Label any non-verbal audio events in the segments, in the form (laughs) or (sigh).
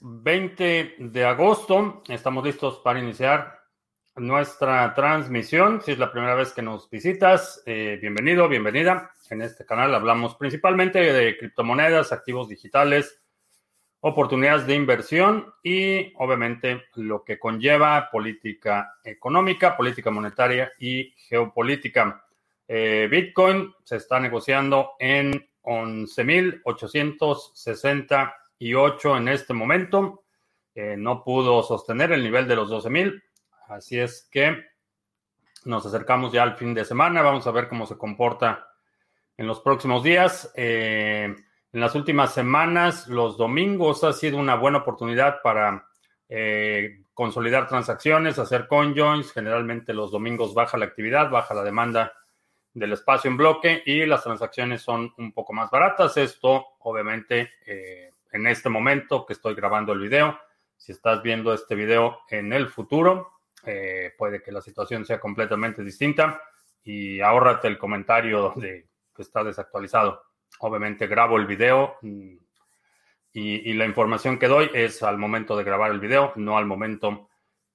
20 de agosto. Estamos listos para iniciar nuestra transmisión. Si es la primera vez que nos visitas, eh, bienvenido, bienvenida. En este canal hablamos principalmente de criptomonedas, activos digitales, oportunidades de inversión y obviamente lo que conlleva política económica, política monetaria y geopolítica. Eh, Bitcoin se está negociando en 11.860 y 8 en este momento. Eh, no pudo sostener el nivel de los 12.000. Así es que nos acercamos ya al fin de semana. Vamos a ver cómo se comporta en los próximos días. Eh, en las últimas semanas, los domingos ha sido una buena oportunidad para eh, consolidar transacciones, hacer conjoins. Generalmente los domingos baja la actividad, baja la demanda del espacio en bloque y las transacciones son un poco más baratas. Esto obviamente en este momento que estoy grabando el video. Si estás viendo este video en el futuro, eh, puede que la situación sea completamente distinta y ahórrate el comentario de que está desactualizado. Obviamente grabo el video mm, y, la información que doy es al momento de grabar el video, no al momento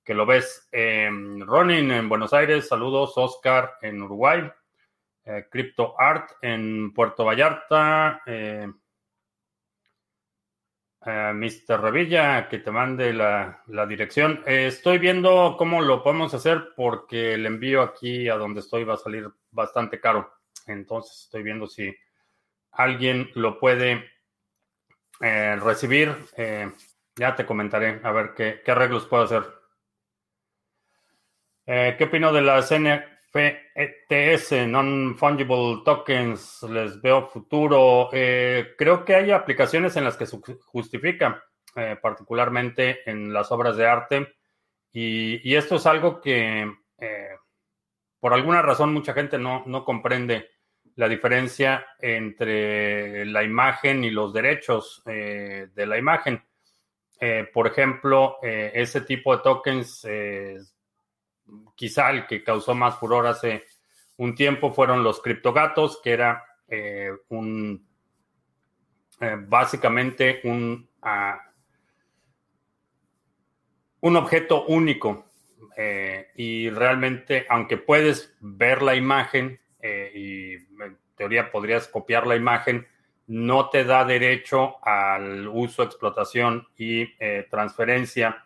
que lo ves. Eh, Ronin en Buenos Aires, saludos. Oscar en Uruguay. Eh, Crypto Art en Puerto Vallarta. Eh, eh, Mr. Revilla, que te mande la, dirección. Eh, estoy viendo cómo lo podemos hacer porque el envío aquí a donde estoy va a salir bastante caro. Entonces estoy viendo si alguien lo puede eh, recibir. ya te comentaré a ver qué, qué arreglos puedo hacer. ¿Qué opino de la CN, FTS, Non-Fungible Tokens, les veo futuro. Eh, creo que hay aplicaciones en las que se justifica, eh, particularmente en las obras de arte. Y, esto es algo que eh, por alguna razón mucha gente no, no, comprende la diferencia entre la imagen y los derechos de la imagen. por ejemplo, ese tipo de tokens quizá el que causó más furor hace un tiempo fueron los criptogatos, que era eh, un eh, básicamente un, ah, un objeto único. Eh, y realmente, aunque puedes ver la imagen y en teoría podrías copiar la imagen, no te da derecho al uso, explotación y transferencia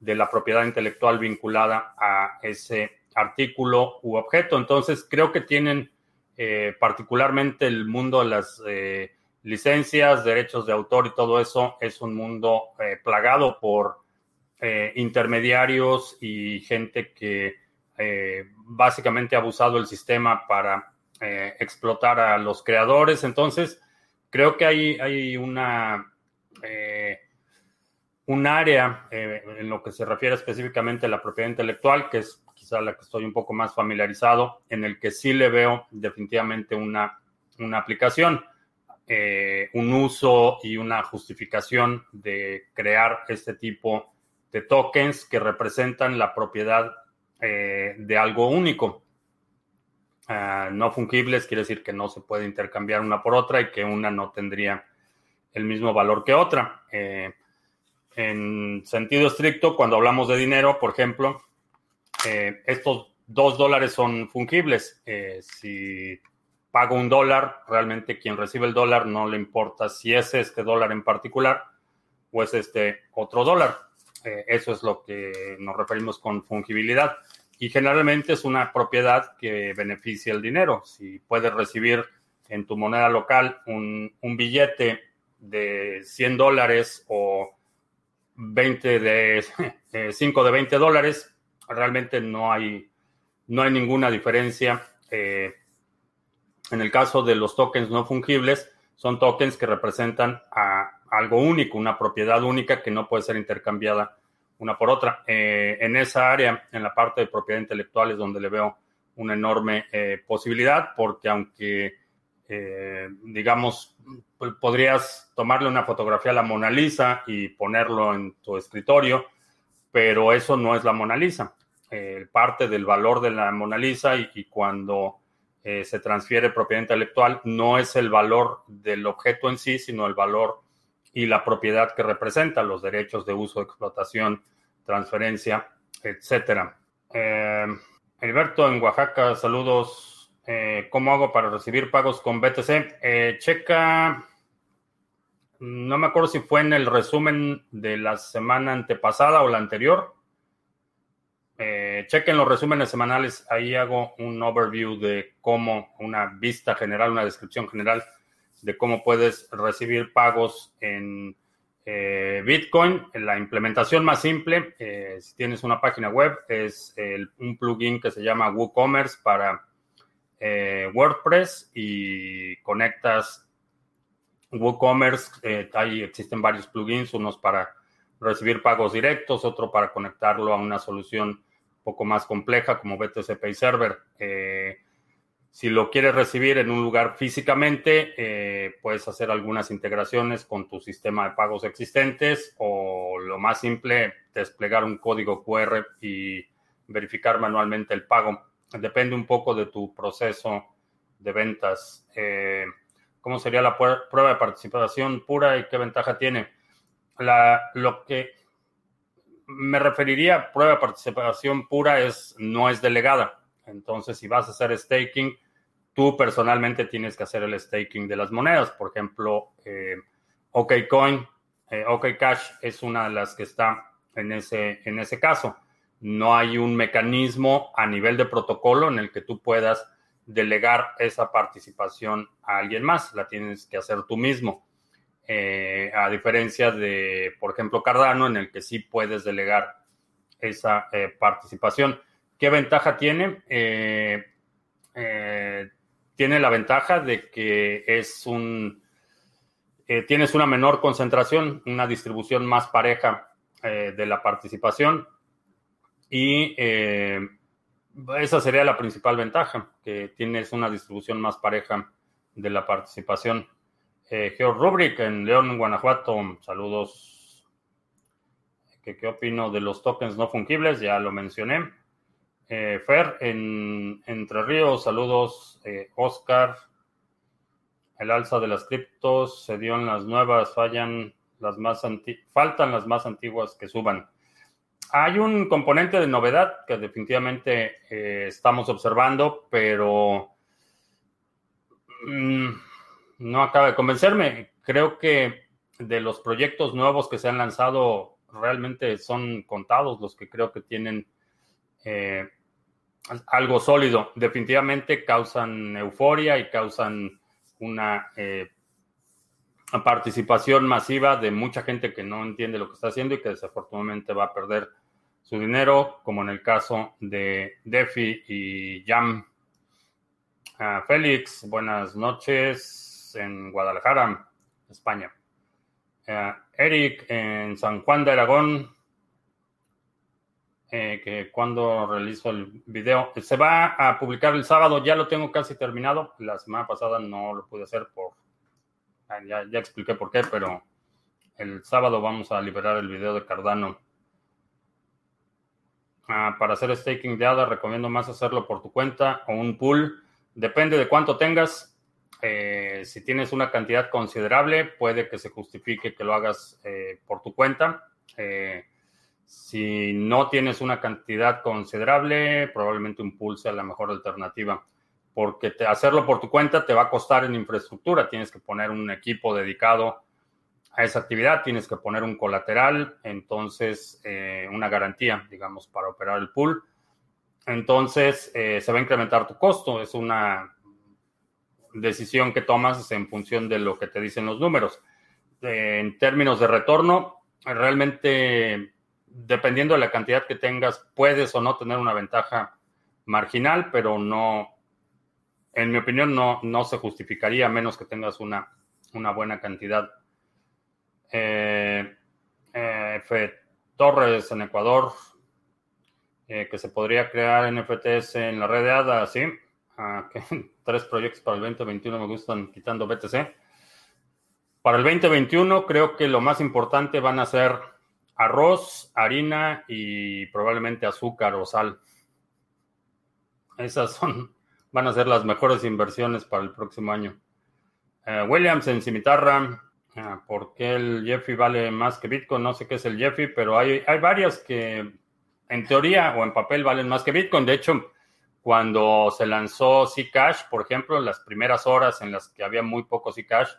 de la propiedad intelectual vinculada a ese artículo u objeto. Entonces, creo que tienen eh, particularmente el mundo de las eh, licencias, derechos de autor y todo eso, es un mundo eh, plagado por intermediarios y gente que básicamente ha abusado el sistema para explotar a los creadores. Entonces, creo que hay, hay una un área eh, en lo que se refiere específicamente a la propiedad intelectual, que es quizá la que estoy un poco más familiarizado, en el que sí le veo definitivamente una, una aplicación, eh, un uso y una justificación de crear este tipo de tokens que representan la propiedad eh, de algo único. Ah, no fungibles quiere decir que no se puede intercambiar una por otra y que una no tendría el mismo valor que otra en sentido estricto, cuando hablamos de dinero, por ejemplo, eh, estos dos dólares son fungibles. Eh, si pago un dólar, realmente quien recibe el dólar no le importa si es este dólar en particular o es este otro dólar. Eh, eso es lo que nos referimos con fungibilidad. Y generalmente es una propiedad que beneficia el dinero. Si puedes recibir en tu moneda local un, un billete de 100 dólares o 20 de 5 de 20 dólares, realmente no hay, no hay ninguna diferencia. Eh, en el caso de los tokens no fungibles, son tokens que representan a algo único, una propiedad única que no puede ser intercambiada una por otra. Eh, en esa área, en la parte de propiedad intelectual, es donde le veo una enorme eh, posibilidad, porque aunque, digamos, podrías tomarle una fotografía a la Mona Lisa y ponerlo en tu escritorio, pero eso no es la Mona Lisa. Eh, parte del valor de la Mona Lisa y, cuando eh, se transfiere propiedad intelectual no es el valor del objeto en sí, sino el valor y la propiedad que representa, los derechos de uso, explotación, transferencia, etcétera. Eh, Alberto en Oaxaca, saludos. Eh, ¿Cómo hago para recibir pagos con BTC? Eh, checa, no me acuerdo si fue en el resumen de la semana antepasada o la anterior. Eh, chequen los resúmenes semanales, ahí hago un overview de cómo, una vista general, una descripción general de cómo puedes recibir pagos en Bitcoin. La implementación más simple, si tienes una página web, es un plugin que se llama WooCommerce para eh, WordPress y conectas WooCommerce. ahí existen varios plugins, unos para recibir pagos directos, otro para conectarlo a una solución un poco más compleja como BTC Pay Server. Si lo quieres recibir en un lugar físicamente, eh, puedes hacer algunas integraciones con tu sistema de pagos existentes o lo más simple, desplegar un código QR y verificar manualmente el pago. Depende un poco de tu proceso de ventas. Eh, ¿Cómo sería la prueba de participación pura y qué ventaja tiene? La, lo que me referiría a prueba de participación pura es no es delegada. Entonces, si vas a hacer staking, tú personalmente tienes que hacer el staking de las monedas. Por ejemplo, eh, OKCoin, eh, OKCash es una de las que está en ese, en ese caso. No hay un mecanismo a nivel de protocolo en el que tú puedas delegar esa participación a alguien más. La tienes que hacer tú mismo. Eh, a diferencia de, por ejemplo, Cardano, en el que sí puedes delegar esa participación. ¿Qué ventaja tiene? Eh, tiene la ventaja de que es un, eh, tienes una menor concentración, una distribución más pareja eh, de la participación y eh, esa sería la principal ventaja, que tienes una distribución más pareja de la participación. Geo Rubric en León, Guanajuato, saludos. ¿Qué, ¿Qué opino de los tokens no fungibles? Ya lo mencioné. Eh, Fer, en Entre Ríos, saludos. Eh, Oscar, el alza de las criptos se dio en las nuevas, fallan las más faltan las más antiguas que suban. Hay un componente de novedad que definitivamente eh, estamos observando, pero mm, no acaba de convencerme. Creo que de los proyectos nuevos que se han lanzado, realmente son contados los que creo que tienen algo sólido. Definitivamente causan euforia y causan una eh, participación masiva de mucha gente que no entiende lo que está haciendo y que desafortunadamente va a perder su dinero, como en el caso de Defi y Jam. Ah, Félix, buenas noches en Guadalajara, España. Ah, Eric en San Juan de Aragón, eh, que cuando realizo el video. Se va a publicar el sábado, ya lo tengo casi terminado. La semana pasada no lo pude hacer por... Ah, ya, ya expliqué por qué, pero el sábado vamos a liberar el video de Cardano. Ah, para hacer staking de ADA recomiendo más hacerlo por tu cuenta o un pool. Depende de cuánto tengas. Eh, si tienes una cantidad considerable, puede que se justifique que lo hagas eh, por tu cuenta. Eh, si no tienes una cantidad considerable, probablemente un pool sea la mejor alternativa, porque hacerlo por tu cuenta te va a costar en infraestructura. Tienes que poner un equipo dedicado a esa actividad, tienes que poner un colateral, entonces eh, una garantía, digamos, para operar el pool. Entonces eh, se va a incrementar tu costo. Es una decisión que tomas en función de lo que te dicen los números. en términos de retorno, realmente dependiendo de la cantidad que tengas, puedes o no tener una ventaja marginal, pero no, en mi opinión, no, no se justificaría a menos que tengas una, una buena cantidad. Eh, eh, F. Torres en Ecuador, eh, que se podría crear NFTs en la red de ADA, sí. Ah, (laughs) tres proyectos para el 2021 me gustan quitando BTC. Para el 2021 creo que lo más importante van a ser arroz, harina y probablemente azúcar o sal. Esas son, van a ser las mejores inversiones para el próximo año. Eh, Williams en cimitarra. Ah, ¿Por qué el Jeffy vale más que Bitcoin? No sé qué es el Jeffy, pero hay, hay varias que en teoría o en papel valen más que Bitcoin. De hecho, cuando se lanzó Zcash, por ejemplo, las primeras horas en las que había muy poco Zcash,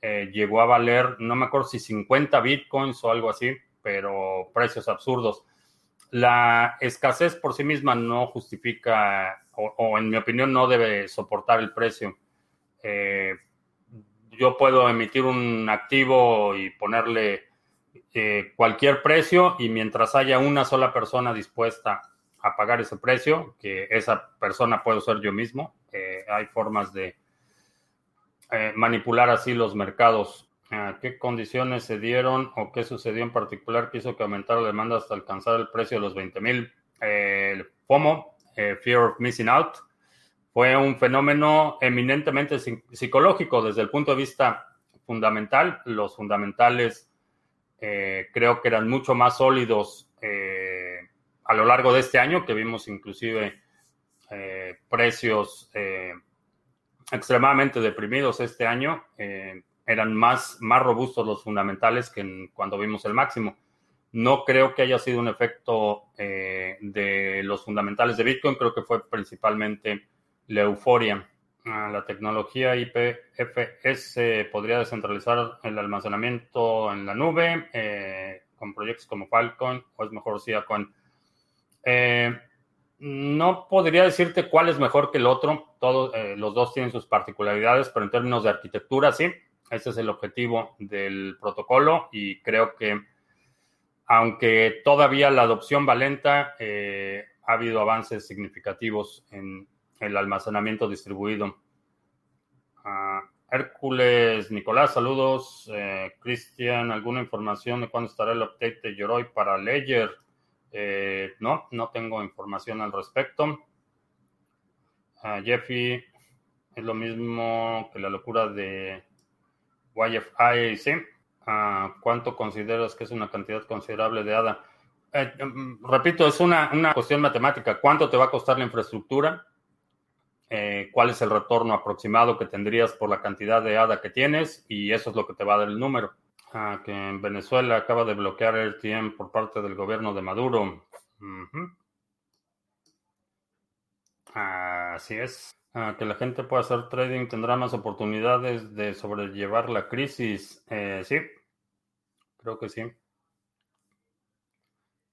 eh, llegó a valer, no me acuerdo si 50 Bitcoins o algo así, pero precios absurdos. La escasez por sí misma no justifica, o, en mi opinión no debe soportar el precio. Eh, yo puedo emitir un activo y ponerle eh, cualquier precio y mientras haya una sola persona dispuesta a pagar ese precio, que esa persona puedo ser yo mismo, eh, hay formas de manipular así los mercados. ¿Qué condiciones se dieron o qué sucedió en particular que hizo que aumentara la demanda hasta alcanzar el precio de los 20 mil? el FOMO, Fear of Missing Out, fue un fenómeno eminentemente psicológico desde el punto de vista fundamental. Los fundamentales eh, creo que eran mucho más sólidos eh, a lo largo de este año, que vimos inclusive eh, precios extremadamente deprimidos este año. eran más, más robustos los fundamentales que cuando vimos el máximo. No creo que haya sido un efecto de los fundamentales de Bitcoin, creo que fue principalmente la euforia. Ah, la tecnología IPFS podría descentralizar el almacenamiento en la nube eh, con proyectos como Falcon o es mejor Siacon. Eh, no podría decirte cuál es mejor que el otro. Todos, eh, los dos tienen sus particularidades, pero en términos de arquitectura, sí. Ese es el objetivo del protocolo y creo que aunque todavía la adopción va lenta, ha habido avances significativos en, el almacenamiento distribuido. Ah, Hércules, Nicolás, saludos. Eh, Cristian, ¿alguna información de cuándo estará el update de Yoroi para Ledger? Eh, no, no tengo información al respecto. Ah, Jeffy, es lo mismo que la locura de YFI, ¿sí? Ah, ¿Cuánto consideras que es una cantidad considerable de ADA? Eh, mm, repito, es una, una cuestión matemática. ¿Cuánto te va a costar la infraestructura? Eh, cuál es el retorno aproximado que tendrías por la cantidad de ADA que tienes y eso es lo que te va a dar el número. Ah, que en Venezuela acaba de bloquear el RTM por parte del gobierno de Maduro. Así es. Que la gente pueda hacer trading tendrá más oportunidades de sobrellevar la crisis. Eh, sí, creo que sí.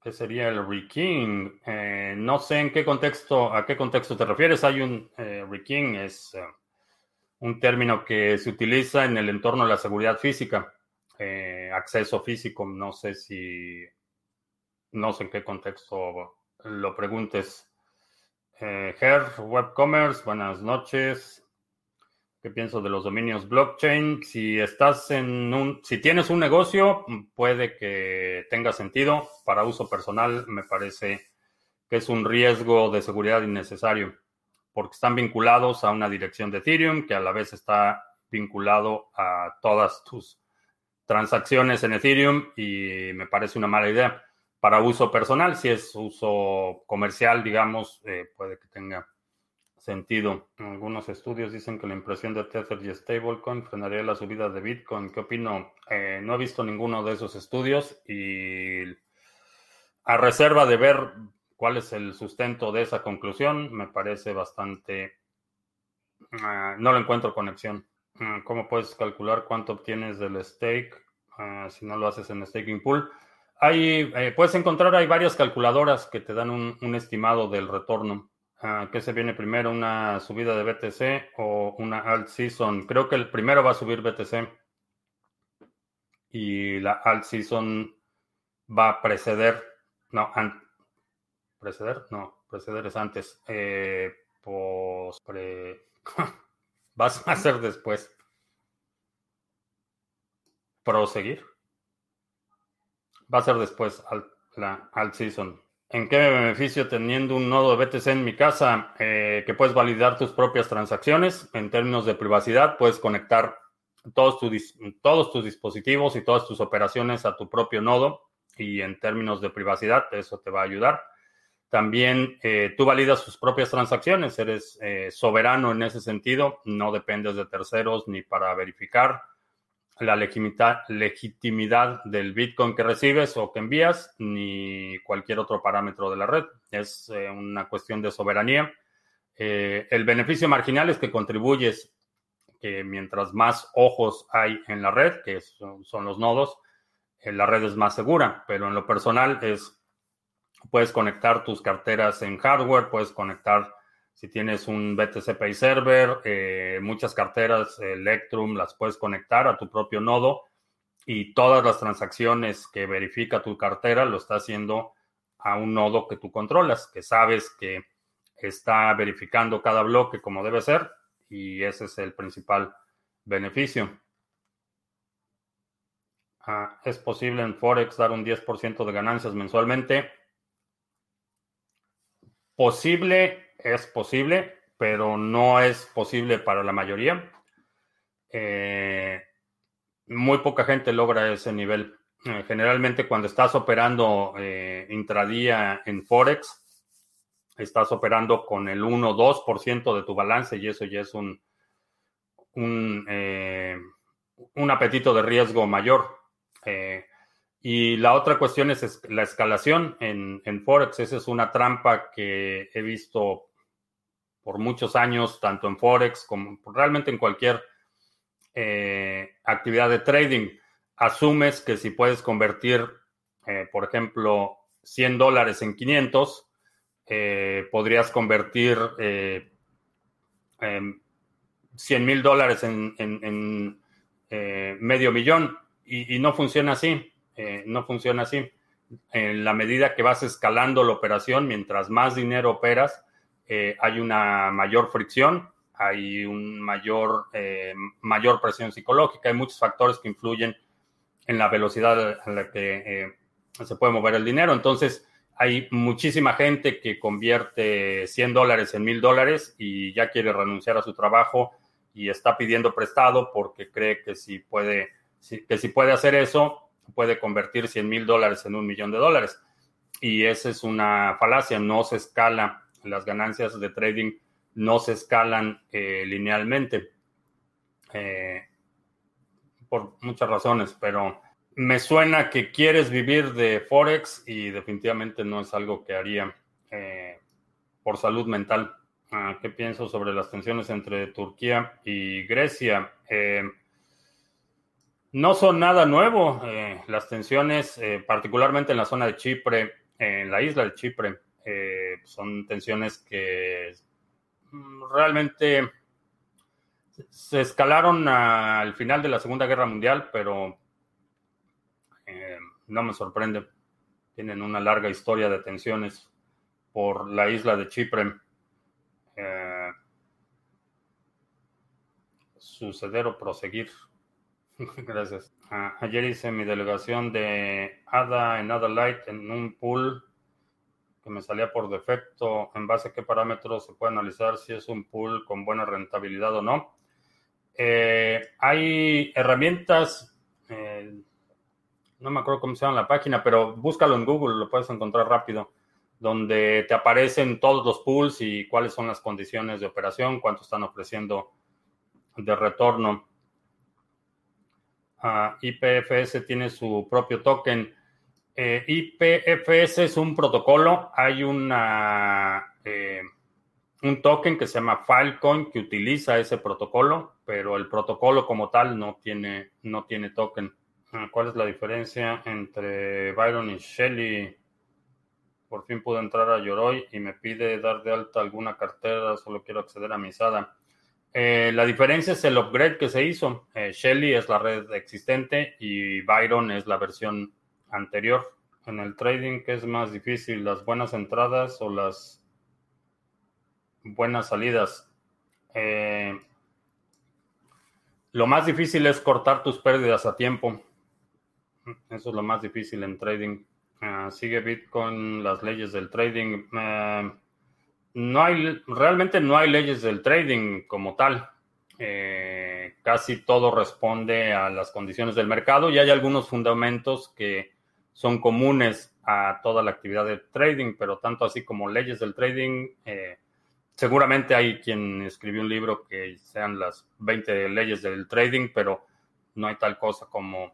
¿Qué sería el riking? Eh, no sé en qué contexto, a qué contexto te refieres. Hay un eh, es eh, un término que se utiliza en el entorno de la seguridad física, acceso físico. No sé si, no sé en qué contexto lo preguntes. Her, Webcommerce, buenas noches. ¿Qué pienso de los dominios blockchain? Si estás en un, si tienes un negocio, puede que tenga sentido. Para uso personal, me parece que es un riesgo de seguridad innecesario, porque están vinculados a una dirección de Ethereum que a la vez está vinculado a todas tus transacciones en Ethereum y me parece una mala idea. Para uso personal, si es uso comercial, digamos, eh, puede que tenga sentido. Algunos estudios dicen que la impresión de Tether y Stablecoin frenaría la subida de Bitcoin. ¿Qué opino? Eh, no he visto ninguno de esos estudios y a reserva de ver cuál es el sustento de esa conclusión, me parece bastante... Ah, no lo encuentro conexión. Ah, ¿Cómo puedes calcular cuánto obtienes del stake si no lo haces en staking pool? Hay, eh, puedes encontrar, hay varias calculadoras que te dan un estimado del retorno. Ah, ¿Qué se viene primero? ¿Una subida de BTC o una alt season? Creo que el primero va a subir BTC y la alt season va a preceder, no, preceder, no, preceder es antes, eh, pues, (laughs) va a ser después. Proseguir. Va a ser después la alt season. ¿En qué me beneficio teniendo un nodo de BTC en mi casa eh, que puedes validar tus propias transacciones? En términos de privacidad, puedes conectar todos, todos tus dispositivos y todas tus operaciones a tu propio nodo y en términos de privacidad eso te va a ayudar. También eh, tú validas tus propias transacciones, eres eh, soberano en ese sentido, no dependes de terceros ni para verificar. La legitimidad del Bitcoin que recibes o que envías, ni cualquier otro parámetro de la red. Es eh, una cuestión de soberanía. Eh, el beneficio marginal es que contribuyes que mientras más ojos hay en la red, que son, los nodos, eh, la red es más segura, pero en lo personal es, puedes conectar tus carteras en hardware, puedes conectar si tienes un BTC Pay Server, eh, muchas carteras Electrum las puedes conectar a tu propio nodo y todas las transacciones que verifica tu cartera lo está haciendo a un nodo que tú controlas, que sabes que está verificando cada bloque como debe ser y ese es el principal beneficio. Ah, ¿Es posible en Forex dar un 10% de ganancias mensualmente? Posible es posible, pero no es posible para la mayoría. Eh, muy poca gente logra ese nivel. Eh, generalmente cuando estás operando eh, intradía en Forex, estás operando con el 1 2% de tu balance y eso ya es un, un, un apetito de riesgo mayor. y la otra cuestión es la escalación en, en Forex. Esa es una trampa que he visto por muchos años, tanto en Forex como realmente en cualquier eh, actividad de trading. Asumes que si puedes convertir, eh, por ejemplo, 100 dólares en 500, eh, podrías convertir 100 mil dólares en, medio millón y, no funciona así. no funciona así. En la medida que vas escalando la operación, mientras más dinero operas, eh, hay una mayor fricción, hay un mayor, eh, mayor presión psicológica, hay muchos factores que influyen en la velocidad a la que eh, se puede mover el dinero. Entonces, hay muchísima gente que convierte 100 dólares en 1000 dólares y ya quiere renunciar a su trabajo y está pidiendo prestado porque cree que si puede, que si puede hacer eso, puede convertir 100 mil dólares en un millón de dólares. Y esa es una falacia, no se escala las ganancias de trading no se escalan eh, linealmente eh, por muchas razones, pero me suena que quieres vivir de Forex y definitivamente no es algo que haría eh, por salud mental. Ah, ¿Qué pienso sobre las tensiones entre Turquía y Grecia? no son nada nuevo. las tensiones, particularmente en la zona de Chipre, en la isla de Chipre, eh, son tensiones que mm, realmente se escalaron al final de la Segunda Guerra Mundial, pero eh, no me sorprende. Tienen una larga historia de tensiones por la isla de Chipre. Eh, suceder o proseguir. (laughs) Gracias. Ah, ayer hice mi delegación de ADA en ADA Light en un pool que me salía por defecto, en base a qué parámetros se puede analizar si es un pool con buena rentabilidad o no. Eh, hay herramientas, eh, no me acuerdo cómo se llama la página, pero búscalo en Google, lo puedes encontrar rápido, donde te aparecen todos los pools y cuáles son las condiciones de operación, cuánto están ofreciendo de retorno. Ah, IPFS tiene su propio token. Eh, IPFS es un protocolo, hay una, eh, un token que se llama Filecoin que utiliza ese protocolo, pero el protocolo como tal no tiene, no tiene token. Ah, ¿Cuál es la diferencia entre Byron y Shelly? Por fin pude entrar a Yoroi y me pide dar de alta alguna cartera, solo quiero acceder a mi SADA. Eh, la diferencia es el upgrade que se hizo. Shelly es la red existente y Byron es la versión anterior. En el trading, ¿qué es más difícil? ¿Las buenas entradas o las buenas salidas? Eh, lo más difícil es cortar tus pérdidas a tiempo. Eso es lo más difícil en trading. Ah, sigue Bitcoin las leyes del trading. Eh, no hay, realmente no hay leyes del trading como tal. Eh, casi todo responde a las condiciones del mercado y hay algunos fundamentos que son comunes a toda la actividad de trading, pero tanto así como leyes del trading, eh, seguramente hay quien escribió un libro que sean las 20 leyes del trading, pero no hay tal cosa como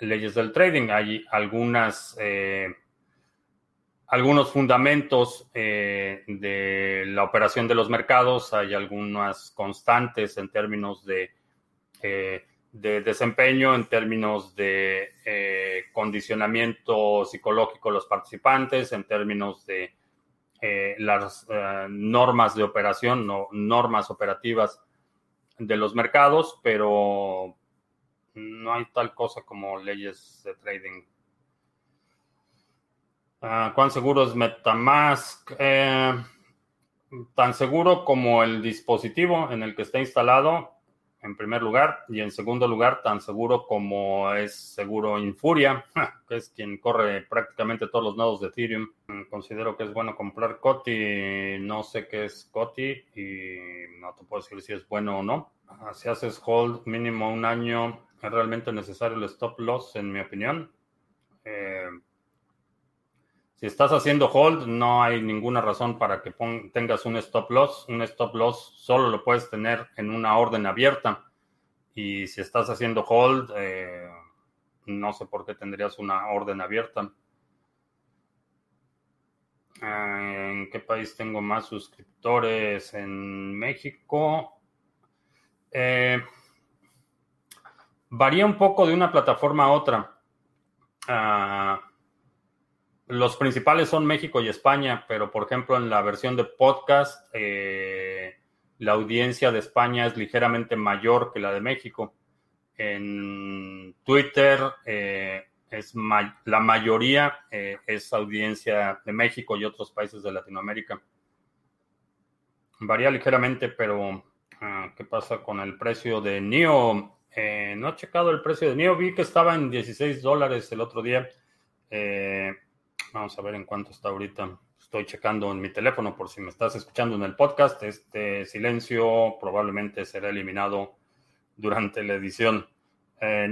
leyes del trading. Hay algunas, eh, algunos fundamentos eh, de la operación de los mercados, hay algunas constantes en términos de, de desempeño, en términos de condicionamiento psicológico de los participantes, en términos de las normas de operación, no, normas operativas de los mercados, pero no hay tal cosa como leyes de trading. Ah, ¿Cuán seguro es Metamask? Eh, tan seguro como el dispositivo en el que está instalado, en primer lugar, y en segundo lugar, tan seguro como es seguro Infuria, (laughs) que es quien corre prácticamente todos los nodos de Ethereum. Considero que es bueno comprar COTI, no sé qué es COTI y no te puedo decir si es bueno o no. Ah, si haces hold mínimo un año, es realmente necesario el stop loss, en mi opinión. Eh, si estás haciendo hold, no hay ninguna razón para que tengas un stop loss. Un stop loss solo lo puedes tener en una orden abierta. Y si estás haciendo hold, eh, no sé por qué tendrías una orden abierta. Ah, ¿En qué país tengo más suscriptores? En México. Eh, varía un poco de una plataforma a otra. Ah, los principales son México y España, pero por ejemplo en la versión de podcast, eh, la audiencia de España es ligeramente mayor que la de México. En Twitter eh, es la mayoría es audiencia de México y otros países de Latinoamérica. Varía ligeramente, pero Ah, ¿Qué pasa con el precio de NIO? Eh, no he checado el precio de NIO. Vi que estaba en 16 dólares el otro día. Eh, vamos a ver en cuánto está ahorita. Estoy checando en mi teléfono por si me estás escuchando en el podcast. Este silencio probablemente será eliminado durante la edición. Eh,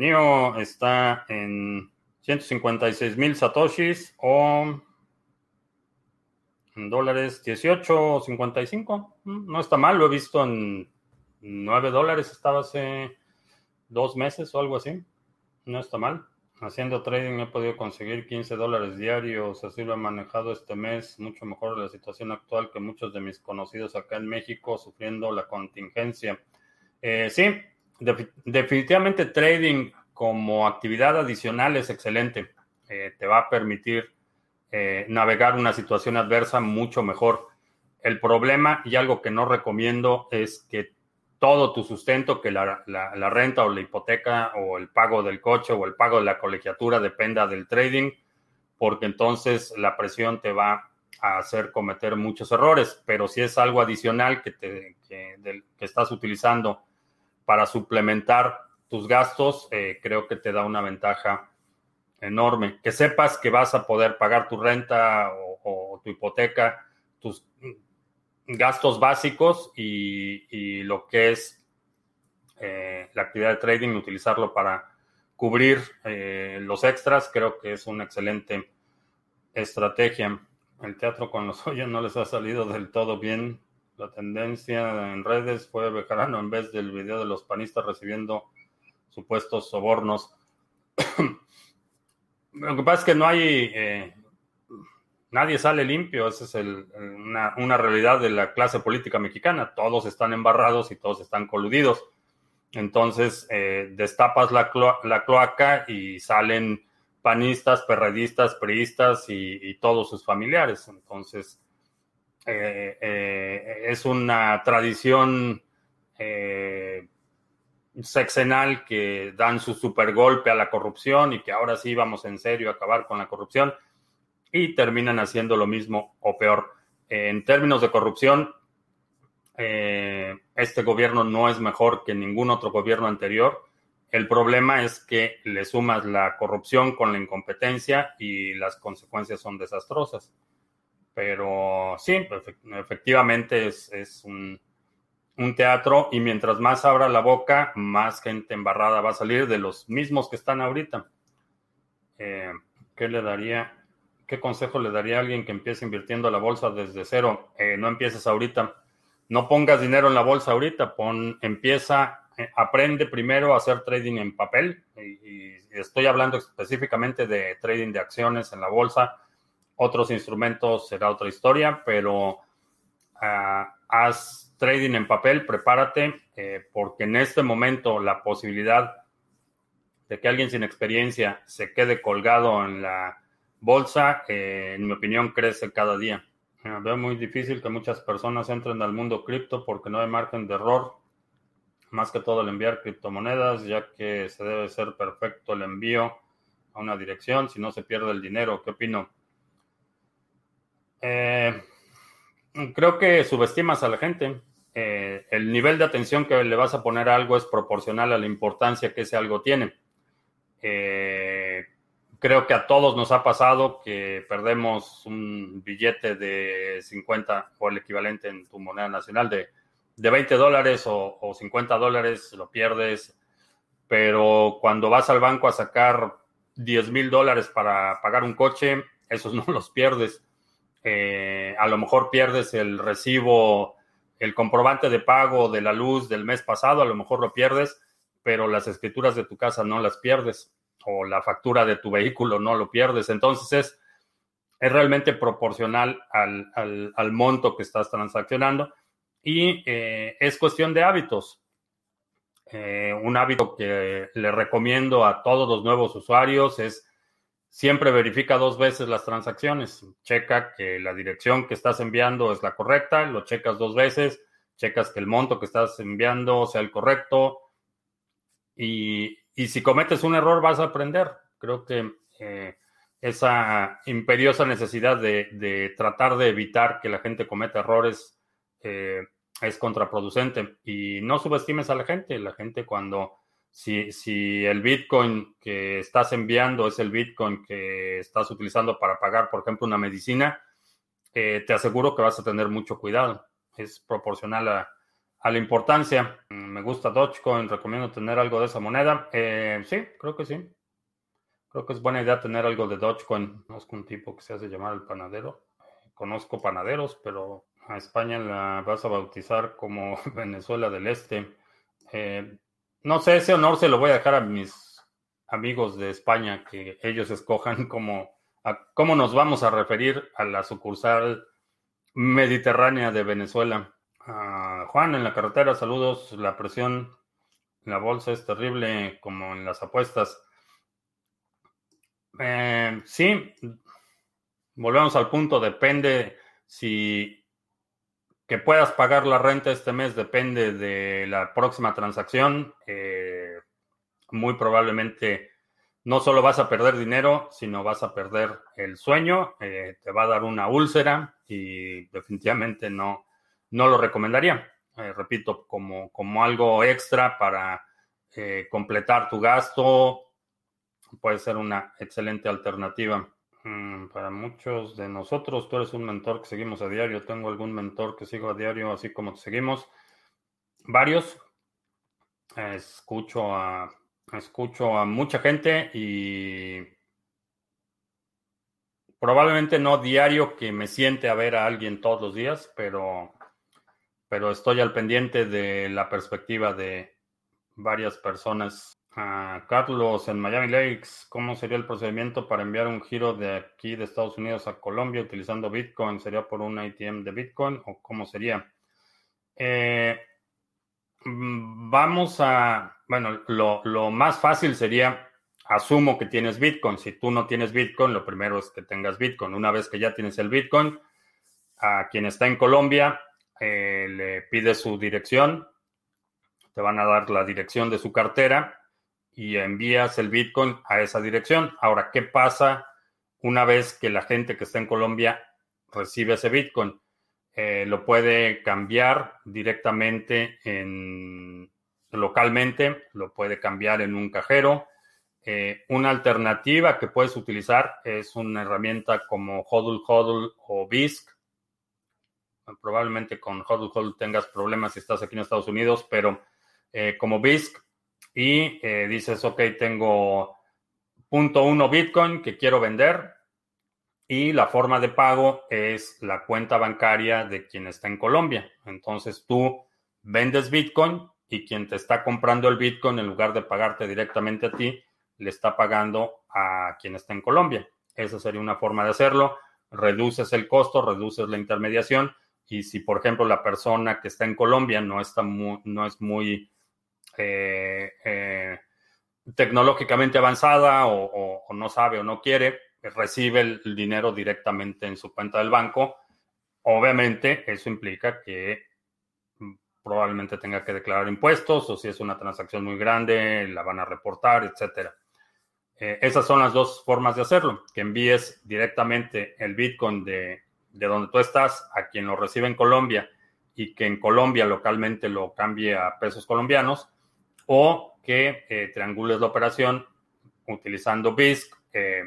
está en 156 mil satoshis o en dólares 18.55. Mm, no está mal, lo he visto en 9 dólares estaba hace dos meses o algo así. No está mal. Haciendo trading he podido conseguir 15 dólares diarios, así lo he manejado este mes, mucho mejor la situación actual que muchos de mis conocidos acá en México sufriendo la contingencia. Eh, sí, definitivamente trading como actividad adicional es excelente. Eh, te va a permitir eh, navegar una situación adversa mucho mejor. El problema y algo que no recomiendo es que todo tu sustento, que la, renta o la hipoteca o el pago del coche o el pago de la colegiatura dependa del trading, porque entonces la presión te va a hacer cometer muchos errores. Pero si es algo adicional que, te, que, estás utilizando para suplementar tus gastos, eh, creo que te da una ventaja enorme. Que sepas que vas a poder pagar tu renta o tu hipoteca, tus gastos básicos y, lo que es eh, la actividad de trading, utilizarlo para cubrir eh, los extras, creo que es una excelente estrategia. El teatro con los (laughs) hoyos no les ha salido del todo bien. La tendencia en redes fue Bejarano en vez del video de los panistas recibiendo supuestos sobornos. (coughs) Lo que pasa es que no hay eh, nadie sale limpio, esa es una, realidad de la clase política mexicana, todos están embarrados y todos están coludidos. Entonces, eh, destapas la, cloaca y salen panistas, perredistas, priistas y, todos sus familiares. Entonces, eh, eh, es una tradición sexenal que dan su super golpe a la corrupción y que ahora sí vamos en serio a acabar con la corrupción y terminan haciendo lo mismo o peor. En términos de corrupción, eh, este gobierno no es mejor que ningún otro gobierno anterior. El problema es que le sumas la corrupción con la incompetencia y las consecuencias son desastrosas. Pero sí, efectivamente es, un, teatro y mientras más abra la boca, más gente embarrada va a salir de los mismos que están ahorita. Eh, ¿Qué le daría? ¿Qué consejo le daría a alguien que empiece invirtiendo la bolsa desde cero? Eh, no empieces ahorita. No pongas dinero en la bolsa ahorita. Pon, empieza eh, aprende primero a hacer trading en papel y, estoy hablando específicamente de trading de acciones en la bolsa. Otros instrumentos será otra historia, pero ah, haz trading en papel, prepárate, eh, porque en este momento la posibilidad de que alguien sin experiencia se quede colgado en la bolsa, eh, en mi opinión, crece cada día. Veo muy difícil que muchas personas entren al mundo cripto porque no hay margen de error más que todo el enviar criptomonedas, ya que se debe ser perfecto el envío a una dirección, si no se pierde el dinero. ¿Qué opino? Eh, creo que subestimas a la gente. Eh, el nivel de atención que le vas a poner a algo es proporcional a la importancia que ese algo tiene. Eh, creo que a todos nos ha pasado que perdemos un billete de 50 o el equivalente en tu moneda nacional de de 20 dólares o, 50 dólares lo pierdes, pero cuando vas al banco a sacar 10 mil dólares para pagar un coche, esos no los pierdes. Eh, a lo mejor pierdes el recibo, el comprobante de pago de la luz del mes pasado, a lo mejor lo pierdes, pero las escrituras de tu casa no las pierdes o la factura de tu vehículo no lo pierdes. Entonces es, es realmente proporcional al, al monto que estás transaccionando y eh, es cuestión de hábitos. Eh, un hábito que le recomiendo a todos los nuevos usuarios es siempre verifica dos veces las transacciones. Checa que la dirección que estás enviando es la correcta, lo checas dos veces, checas que el monto que estás enviando sea el correcto. Y, si cometes un error vas a aprender. Creo que eh, esa imperiosa necesidad de, tratar de evitar que la gente cometa errores es contraproducente. Y no subestimes a la gente. La gente cuando, si, si el Bitcoin que estás enviando es el Bitcoin que estás utilizando para pagar, por ejemplo, una medicina, eh, te aseguro que vas a tener mucho cuidado. Es proporcional a, la importancia. Me gusta Dogecoin, recomiendo tener algo de esa moneda. Eh, sí, creo que sí. Creo que es buena idea tener algo de Dogecoin. Conozco un tipo que se hace llamar el panadero. Conozco panaderos, pero a España la vas a bautizar como (laughs) Venezuela del Este. Eh, no sé, ese honor se lo voy a dejar a mis amigos de España, que ellos escojan (laughs) cómo, cómo nos vamos a referir a la sucursal mediterránea de Venezuela. Juan, en la carretera, saludos. La presión en la bolsa es terrible, como en las apuestas. Eh, sí, volvemos al punto, depende si que puedas pagar la renta este mes depende de la próxima transacción. Eh, muy probablemente no solo vas a perder dinero, sino vas a perder el sueño, eh, te va a dar una úlcera y definitivamente no, no lo recomendaría. Eh, repito, como, como algo extra para completar tu gasto, puede ser una excelente alternativa. Mm, para muchos de nosotros, tú eres un mentor que seguimos a diario. Tengo algún mentor que sigo a diario, así como te seguimos. Varios. Escucho a, escucho a mucha gente y probablemente no diario que me siente a ver a alguien todos los días, pero, pero estoy al pendiente de la perspectiva de varias personas Carlos, en Miami Lakes, ¿cómo sería el procedimiento para enviar un giro de aquí de Estados Unidos a Colombia utilizando Bitcoin? ¿Sería por un ATM de Bitcoin o cómo sería? Eh, mm, vamos a, bueno, lo, lo, más fácil sería, asumo que tienes Bitcoin. Si tú no tienes Bitcoin, lo primero es que tengas Bitcoin. Una vez que ya tienes el Bitcoin, a quien está en Colombia, eh, le pide su dirección, te van a dar la dirección de su cartera y envías el Bitcoin a esa dirección. Ahora, ¿qué pasa una vez que la gente que está en Colombia recibe ese Bitcoin? Eh, lo puede cambiar directamente en localmente, lo puede cambiar en un cajero. Eh, una alternativa que puedes utilizar es una herramienta como Hodl Hodl o BISC. Probablemente con Hodl Hodl tengas problemas si estás aquí en Estados Unidos, pero eh, como BISC y eh, dices, ok, tengo punto uno Bitcoin que quiero vender y la forma de pago es la cuenta bancaria de quien está en Colombia. Entonces tú vendes Bitcoin y quien te está comprando el Bitcoin, en lugar de pagarte directamente a ti, le está pagando a quien está en Colombia. Esa sería una forma de hacerlo. Reduces el costo, reduces la intermediación y si, por ejemplo, la persona que está en Colombia no, está no es muy eh, eh, tecnológicamente avanzada o, no sabe o no quiere, recibe el dinero directamente en su cuenta del banco. Obviamente, eso implica que probablemente tenga que declarar impuestos o si es una transacción muy grande, la van a reportar, etcétera. Eh, esas son las dos formas de hacerlo, que envíes directamente el Bitcoin de, de, donde tú estás a quien lo recibe en Colombia y que en Colombia localmente lo cambie a pesos colombianos o que eh, triangules la operación utilizando BISC, eh,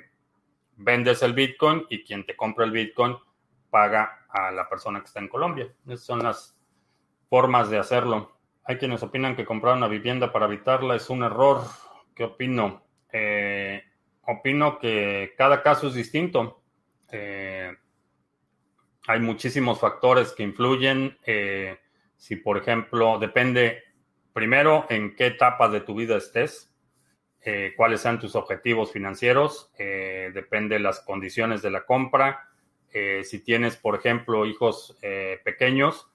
vendes el Bitcoin y quien te compra el Bitcoin paga a la persona que está en Colombia. Esas son las formas de hacerlo. Hay quienes opinan que comprar una vivienda para habitarla es un error. ¿Qué opino? Eh, opino que cada caso es distinto. Hay muchísimos factores que influyen. si, por ejemplo, depende primero, en qué etapa de tu vida estés, eh, cuáles sean tus objetivos financieros, eh, depende de las condiciones de la compra. Eh, si tienes, por ejemplo, hijos pequeños,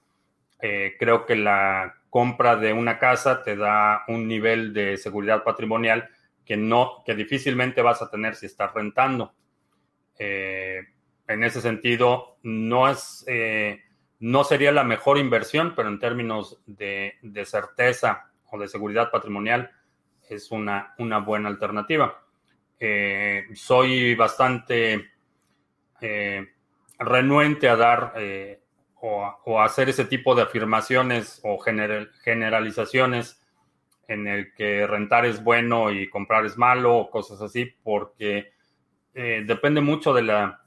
creo que la compra de una casa te da un nivel de seguridad patrimonial que no, que difícilmente vas a tener si estás rentando. En ese sentido, no es no sería la mejor inversión, pero en términos de, certeza o de seguridad patrimonial es una, una buena alternativa. Eh, soy bastante eh, renuente a dar eh, o, a hacer ese tipo de afirmaciones o generalizaciones en el que rentar es bueno y comprar es malo o cosas así, porque depende mucho de la,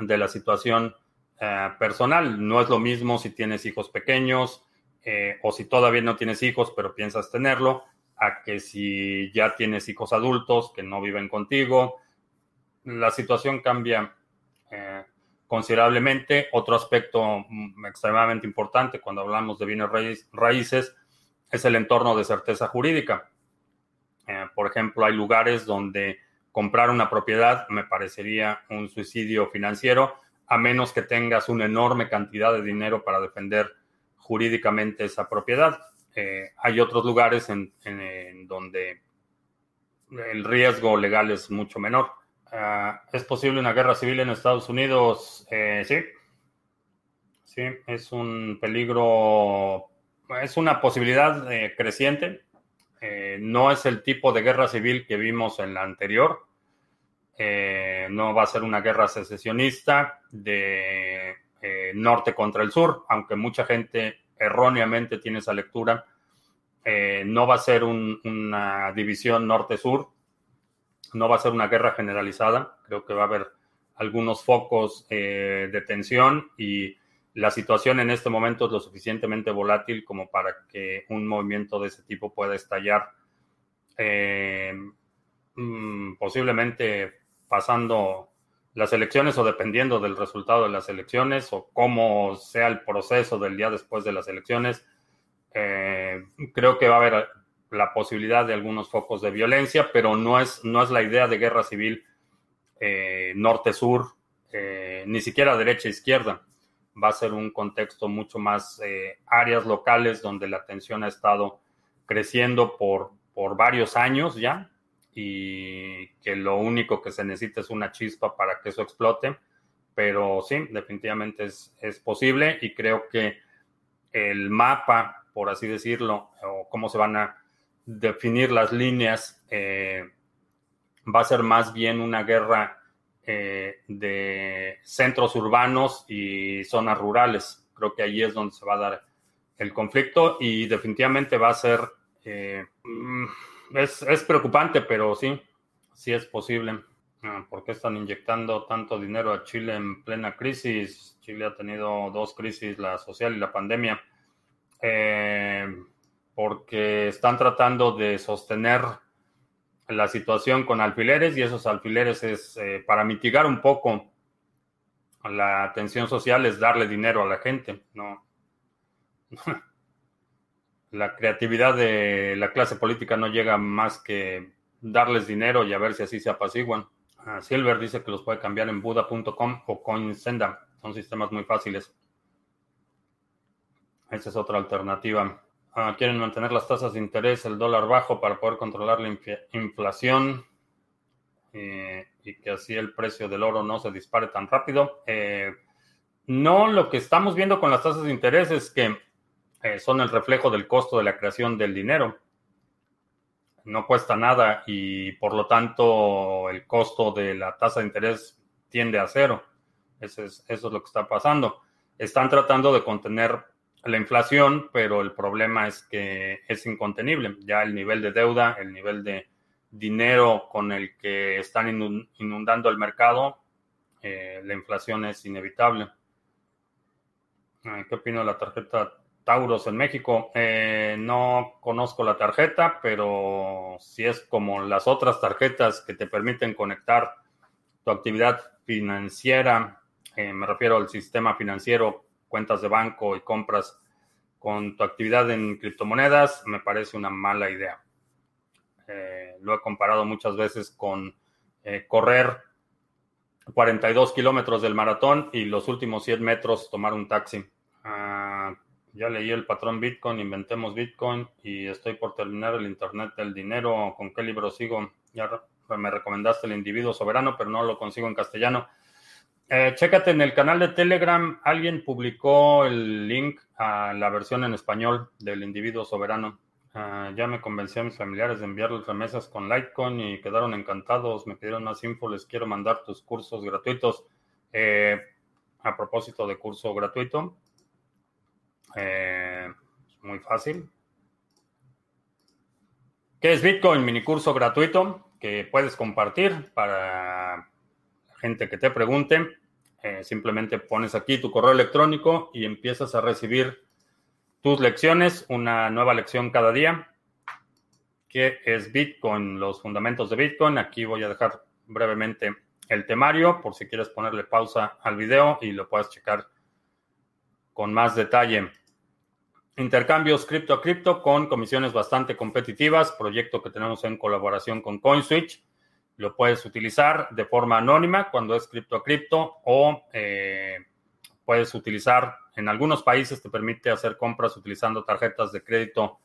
de la situación eh, personal. No es lo mismo si tienes hijos pequeños eh, o si todavía no tienes hijos pero piensas tenerlo, a que si ya tienes hijos adultos que no viven contigo. La situación cambia eh, considerablemente. Otro aspecto mm, extremadamente importante cuando hablamos de bienes raíces es el entorno de certeza jurídica. por ejemplo, hay lugares donde comprar una propiedad me parecería un suicidio financiero a menos que tengas una enorme cantidad de dinero para defender jurídicamente esa propiedad. Eh, hay otros lugares en, donde el riesgo legal es mucho menor. Ah, ¿Es posible una guerra civil en Estados Unidos? Eh, sí. Sí, es un peligro, es una posibilidad eh, creciente. No es el tipo de guerra civil que vimos en la anterior. Eh, no va a ser una guerra secesionista de eh, norte contra el sur, aunque mucha gente erróneamente tiene esa lectura. Eh, no va a ser una división norte-sur, no va a ser una guerra generalizada. Creo que va a haber algunos focos de tensión y la situación en este momento es lo suficientemente volátil como para que un movimiento de ese tipo pueda estallar mm, posiblemente pasando las elecciones o dependiendo del resultado de las elecciones o cómo sea el proceso del día después de las elecciones, eh, creo que va a haber la posibilidad de algunos focos de violencia, pero no es, no es la idea de guerra civil eh, norte-sur, eh, ni siquiera derecha-izquierda. Va a ser un contexto mucho más áreas locales donde la tensión ha estado creciendo por, por varios años ya, y que lo único que se necesita es una chispa para que eso explote. Pero sí, definitivamente es, posible y creo que el mapa, por así decirlo, o cómo se van a definir las líneas, eh, va a ser más bien una guerra eh, de centros urbanos y zonas rurales. Creo que ahí es donde se va a dar el conflicto y definitivamente va a ser... Eh, mm, es, preocupante, pero sí, sí es posible. Ah, ¿Por qué están inyectando tanto dinero a Chile en plena crisis? Chile ha tenido dos crisis, la social y la pandemia. Eh, porque están tratando de sostener la situación con alfileres y esos alfileres es eh, para mitigar un poco la tensión social es darle dinero a la gente, no (laughs) la creatividad de la clase política no llega más que darles dinero y a ver si así se apaciguan. Ah, Silver dice que los puede cambiar en Buda.com o CoinSenda. Son sistemas muy fáciles. Esa es otra alternativa. Ah, quieren mantener las tasas de interés, el dólar bajo para poder controlar la inflación eh, y que así el precio del oro no se dispare tan rápido. Eh, no, lo que estamos viendo con las tasas de interés es que eh, son el reflejo del costo de la creación del dinero. No cuesta nada y por lo tanto el costo de la tasa de interés tiende a cero. Eso es, eso es lo que está pasando. Están tratando de contener la inflación, pero el problema es que es incontenible. Ya el nivel de deuda, el nivel de dinero con el que están inundando el mercado, eh, la inflación es inevitable. ¿Qué opino de la tarjeta Tauros en México. Eh, no conozco la tarjeta, pero si es como las otras tarjetas que te permiten conectar tu actividad financiera, eh, me refiero al sistema financiero, cuentas de banco y compras con tu actividad en criptomonedas, me parece una mala idea. Eh, lo he comparado muchas veces con correr 42 kilómetros del maratón y los últimos 100 metros tomar un taxi. Ah, ya leí el patrón Bitcoin, inventemos Bitcoin y estoy por terminar el Internet del dinero. ¿Con qué libro sigo? Ya me recomendaste el individuo soberano, pero no lo consigo en castellano. Eh, chécate en el canal de Telegram, alguien publicó el link a la versión en español del individuo soberano. Ah, ya me convencí a mis familiares de enviarles remesas con Litecoin y quedaron encantados. Me pidieron más info, les quiero mandar tus cursos gratuitos. Eh, a propósito de curso gratuito, eh, muy fácil. ¿Qué es Bitcoin? Mini curso gratuito que puedes compartir para la gente que te pregunte. Eh, simplemente pones aquí tu correo electrónico y empiezas a recibir tus lecciones, una nueva lección cada día. ¿Qué es Bitcoin? Los fundamentos de Bitcoin. Aquí voy a dejar brevemente el temario por si quieres ponerle pausa al video y lo puedes checar con más detalle. Intercambios cripto a cripto con comisiones bastante competitivas, proyecto que tenemos en colaboración con CoinSwitch. Lo puedes utilizar de forma anónima cuando es cripto a cripto o eh, puedes utilizar, en algunos países te permite hacer compras utilizando tarjetas de crédito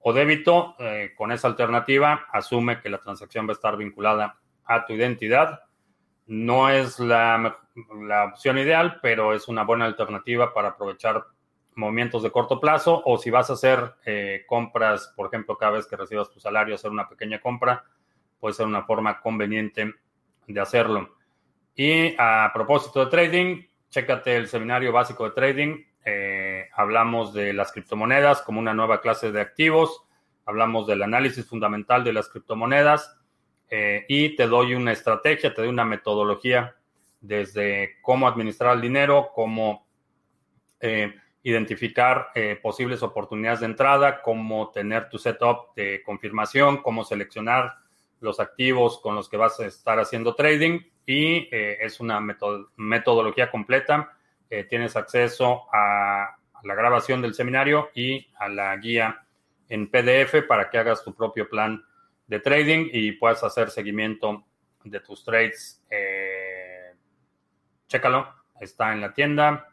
o débito. Eh, con esa alternativa, asume que la transacción va a estar vinculada a tu identidad. No es la, opción ideal, pero es una buena alternativa para aprovechar movimientos de corto plazo o si vas a hacer eh, compras, por ejemplo, cada vez que recibas tu salario, hacer una pequeña compra, puede ser una forma conveniente de hacerlo. Y a propósito de trading, chécate el seminario básico de trading. Eh, hablamos de las criptomonedas como una nueva clase de activos, hablamos del análisis fundamental de las criptomonedas eh, y te doy una estrategia, te doy una metodología desde cómo administrar el dinero, cómo identificar eh, posibles oportunidades de entrada, cómo tener tu setup de confirmación, cómo seleccionar los activos con los que vas a estar haciendo trading y eh, es una metodología completa. Eh, tienes acceso a, la grabación del seminario y a la guía en PDF para que hagas tu propio plan de trading y puedas hacer seguimiento de tus trades. chécalo, está en la tienda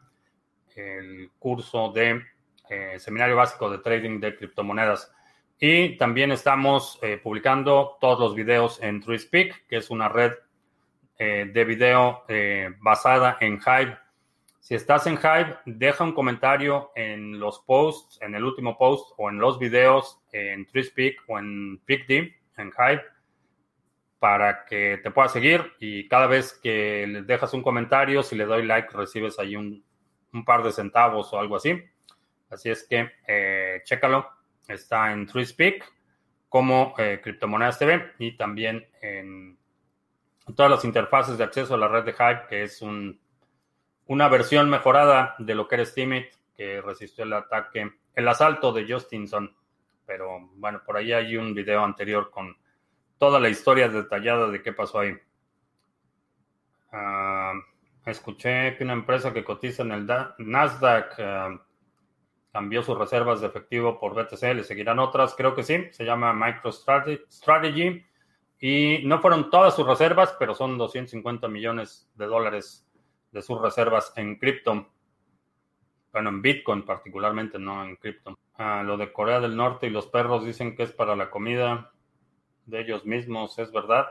el curso de eh, Seminario Básico de Trading de Criptomonedas. Y también estamos eh, publicando todos los videos en TrueSpeak, que es una red eh, de video basada en Hive. Si estás en Hive, deja un comentario en los posts, en el último post o en los videos en TrueSpeak o en PicD, en Hive, para que te pueda seguir. Y cada vez que le dejas un comentario, si le doy like, recibes ahí un, un par de centavos o algo así. Así es que eh, chécalo. Está en TrueSpeak como eh, Criptomonedas TV y también en todas las interfaces de acceso a la red de Hype, que es un, una versión mejorada de lo que era Steemit, que resistió el ataque, el asalto de Justinson. Pero bueno, por ahí hay un video anterior con toda la historia detallada de qué pasó ahí. Uh, Escuché que una empresa que cotiza en el Nasdaq, eh, cambió sus reservas de efectivo por BTC, le seguirán otras, creo que sí, se llama MicroStrategy y no fueron todas sus reservas, pero son 250 millones de dólares de sus reservas en cripto. Bueno, en Bitcoin particularmente, no en cripto. Ah, lo de Corea del Norte y los perros dicen que es para la comida de ellos mismos, ¿es verdad?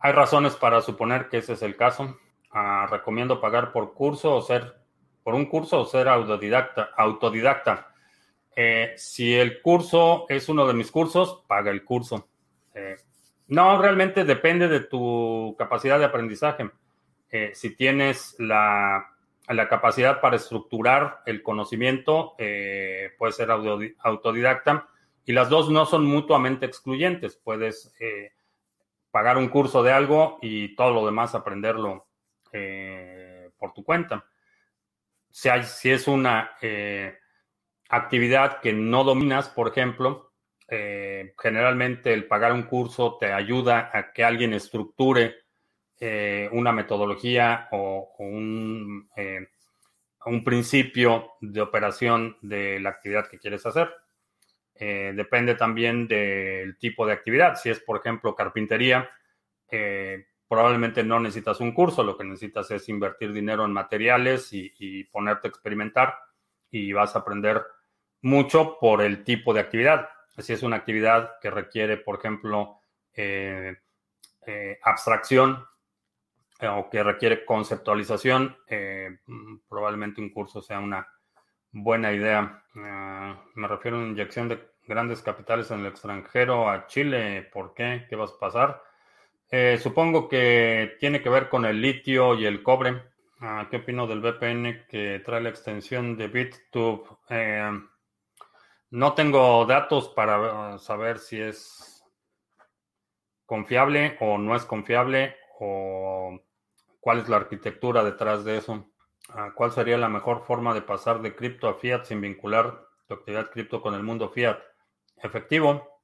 Hay razones para suponer que ese es el caso. Ah, recomiendo pagar por curso o ser por un curso o ser autodidacta. autodidacta. Eh, si el curso es uno de mis cursos, paga el curso. Eh, no, realmente depende de tu capacidad de aprendizaje. Eh, si tienes la, capacidad para estructurar el conocimiento, puedes ser autodidacta. Y las dos no son mutuamente excluyentes. Puedes pagar un curso de algo y todo lo demás aprenderlo por tu cuenta. Si, si es una actividad que no dominas, por ejemplo, eh, generalmente el pagar un curso te ayuda a que alguien estructure eh, una metodología o, eh, un, principio de operación de la actividad que quieres hacer. depende también del tipo de actividad. Si es, por ejemplo, carpintería, probablemente no necesitas un curso, lo que necesitas es invertir dinero en materiales y, ponerte a experimentar y vas a aprender mucho por el tipo de actividad. Si es una actividad que requiere, por ejemplo, eh, eh, abstracción eh, o que requiere conceptualización, probablemente un curso sea una buena idea. me refiero a una inyección de grandes capitales en el extranjero a Chile. ¿Por qué? ¿Qué va a pasar? Supongo que tiene que ver con el litio y el cobre. Ah, ¿Qué opino del VPN que trae la extensión de BitTube? No tengo datos para saber si es confiable o no es confiable o cuál es la arquitectura detrás de eso. Ah, ¿Cuál sería la mejor forma de pasar de cripto a fiat sin vincular tu actividad cripto con el mundo fiat? Efectivo.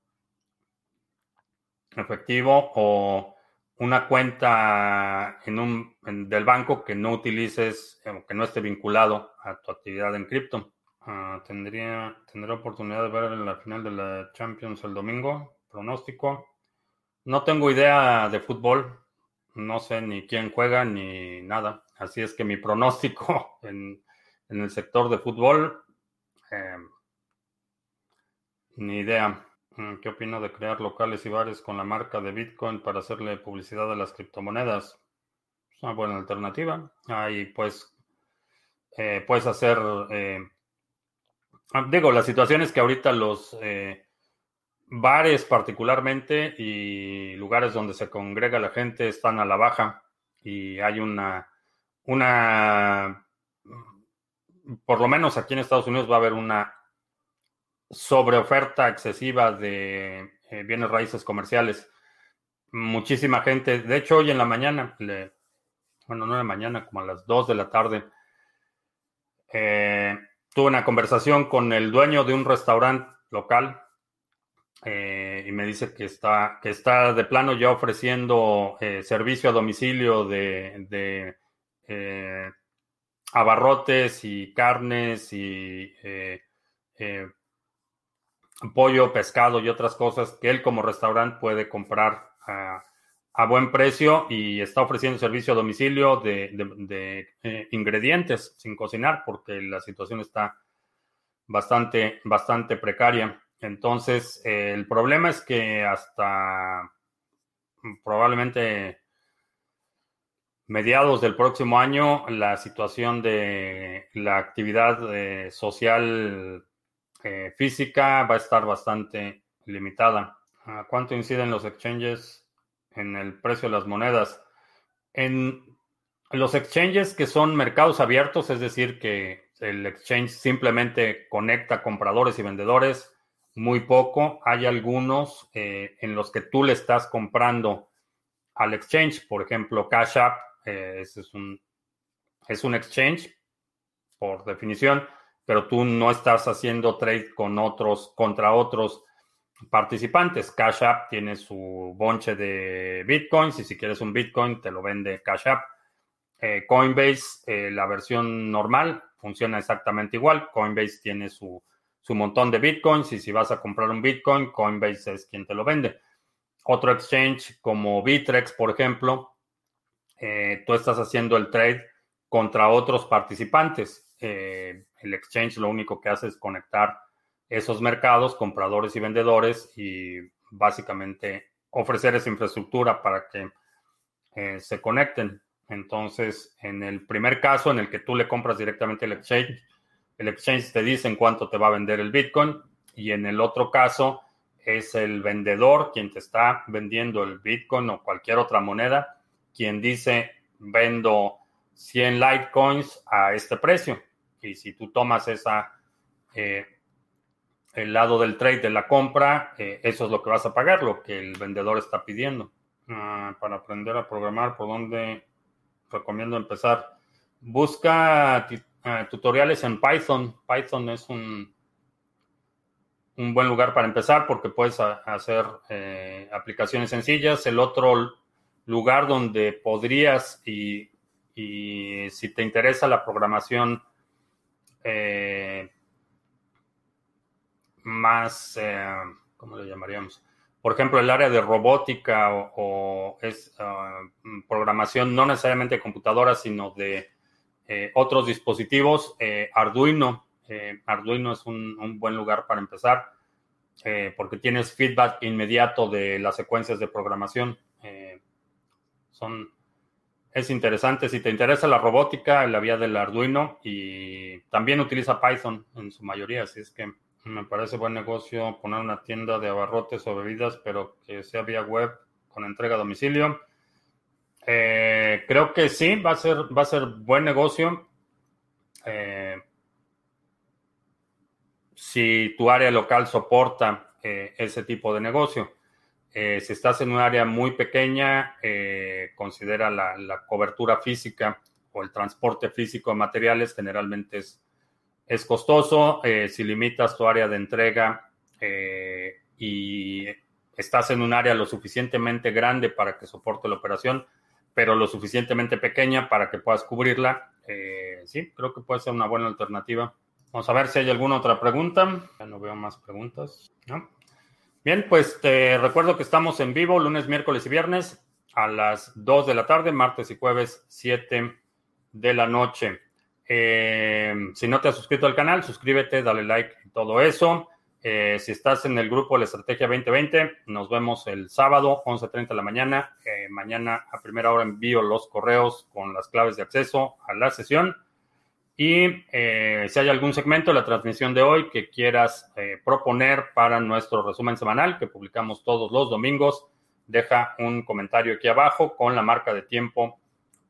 Efectivo o una cuenta en un, del banco que no utilices, eh, que no esté vinculado a tu actividad en cripto. Ah, tendría, tendré oportunidad de ver en la final de la Champions el domingo. Pronóstico. No tengo idea de fútbol. No sé ni quién juega ni nada. Así es que mi pronóstico (laughs) en, el sector de fútbol, em, ni idea. Mm, ¿Qué opino de crear locales y bares con la marca de Bitcoin para hacerle publicidad a las criptomonedas? Es una buena alternativa. Ahí pues eh, puedes hacer eh, Ah, digo, la situación es que ahorita los eh, bares particularmente y lugares donde se congrega la gente están a la baja y hay una, una, por lo menos aquí en Estados Unidos va a haber una sobreoferta excesiva de eh, bienes raíces comerciales. Muchísima gente, de hecho hoy en la mañana, bueno, no de mañana, como a las 2 de la tarde, eh, tuve una conversación con el dueño de un restaurante local eh, y me dice que está, que está de plano ya ofreciendo servicio a domicilio de, eh, abarrotes y carnes y pollo, pescado y otras cosas que él como restaurante puede comprar a, buen precio y está ofreciendo servicio a domicilio de, eh, ingredientes sin cocinar porque la situación está bastante, bastante precaria. Entonces, eh, el problema es que hasta probablemente mediados del próximo año la situación de la actividad eh, social física va a estar bastante limitada. ¿Cuánto inciden los exchanges en el precio de las monedas. En los exchanges que son mercados abiertos, es decir, que el exchange simplemente conecta compradores y vendedores, muy poco. Hay algunos eh, en los que tú le estás comprando al exchange, por ejemplo, Cash App eh, es, un, es un exchange por definición, pero tú no estás haciendo trade con otros, contra otros participantes. Cash App tiene su bonche de bitcoins y si quieres un bitcoin te lo vende Cash App. Eh, Coinbase, eh, la versión normal, funciona exactamente igual. Coinbase tiene su, su montón de bitcoins y si vas a comprar un bitcoin, Coinbase es quien te lo vende. Otro exchange como Bitrex, por ejemplo, eh, tú estás haciendo el trade contra otros participantes. Eh, el exchange lo único que hace es conectar esos mercados, compradores y vendedores, y básicamente ofrecer esa infraestructura para que eh, se conecten. Entonces, en el primer caso en el que tú le compras directamente el exchange, el exchange te dice en cuánto te va a vender el Bitcoin y en el otro caso es el vendedor quien te está vendiendo el Bitcoin o cualquier otra moneda, quien dice vendo 100 Litecoins a este precio. Y si tú tomas esa, eh, el lado del trade de la compra, eh, eso es lo que vas a pagar, lo que el vendedor está pidiendo. Ah, para aprender a programar, ¿por dónde recomiendo empezar? Busca eh, tutoriales en Python. Python es un, un buen lugar para empezar porque puedes hacer aplicaciones sencillas. El otro lugar donde podrías y y si te interesa la programación eh, más, eh, ¿cómo le llamaríamos? Por ejemplo, el área de robótica o, es ah, programación no necesariamente de computadoras, sino de eh, otros dispositivos, Arduino. Arduino es un, buen lugar para empezar porque tienes feedback inmediato de las secuencias de programación. son es interesante. Si te interesa la robótica, la vía del Arduino y también utiliza Python en su mayoría, así es que me parece buen negocio poner una tienda de abarrotes o bebidas, pero que sea vía web con entrega a domicilio. Eh, creo que sí, va a ser, va a ser buen negocio. Eh, si tu área local soporta eh, ese tipo de negocio. Eh, si estás en un área muy pequeña, eh, considera la, cobertura física o el transporte físico de materiales, generalmente es, es costoso. Eh, si limitas tu área de entrega y estás en un área lo suficientemente grande para que soporte la operación, pero lo suficientemente pequeña para que puedas cubrirla, sí, creo que puede ser una buena alternativa. Vamos a ver si hay alguna otra pregunta. Ya no veo más preguntas. ¿no? Bien, pues te recuerdo que estamos en vivo lunes, miércoles y viernes a las 2 de la tarde, martes y jueves 7 de la noche. Eh, si no te has suscrito al canal, suscríbete, dale like y todo eso. Eh, si estás en el grupo de la Estrategia 2020, nos vemos el sábado, 11.30 de la mañana. Eh, mañana a primera hora envío los correos con las claves de acceso a la sesión. Y eh, si hay algún segmento de la transmisión de hoy que quieras eh, proponer para nuestro resumen semanal que publicamos todos los domingos, deja un comentario aquí abajo con la marca de tiempo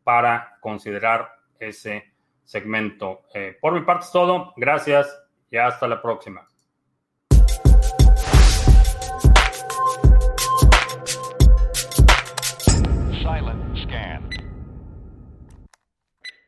para considerar ese segmento. Eh, por mi parte es todo. Gracias y hasta la próxima.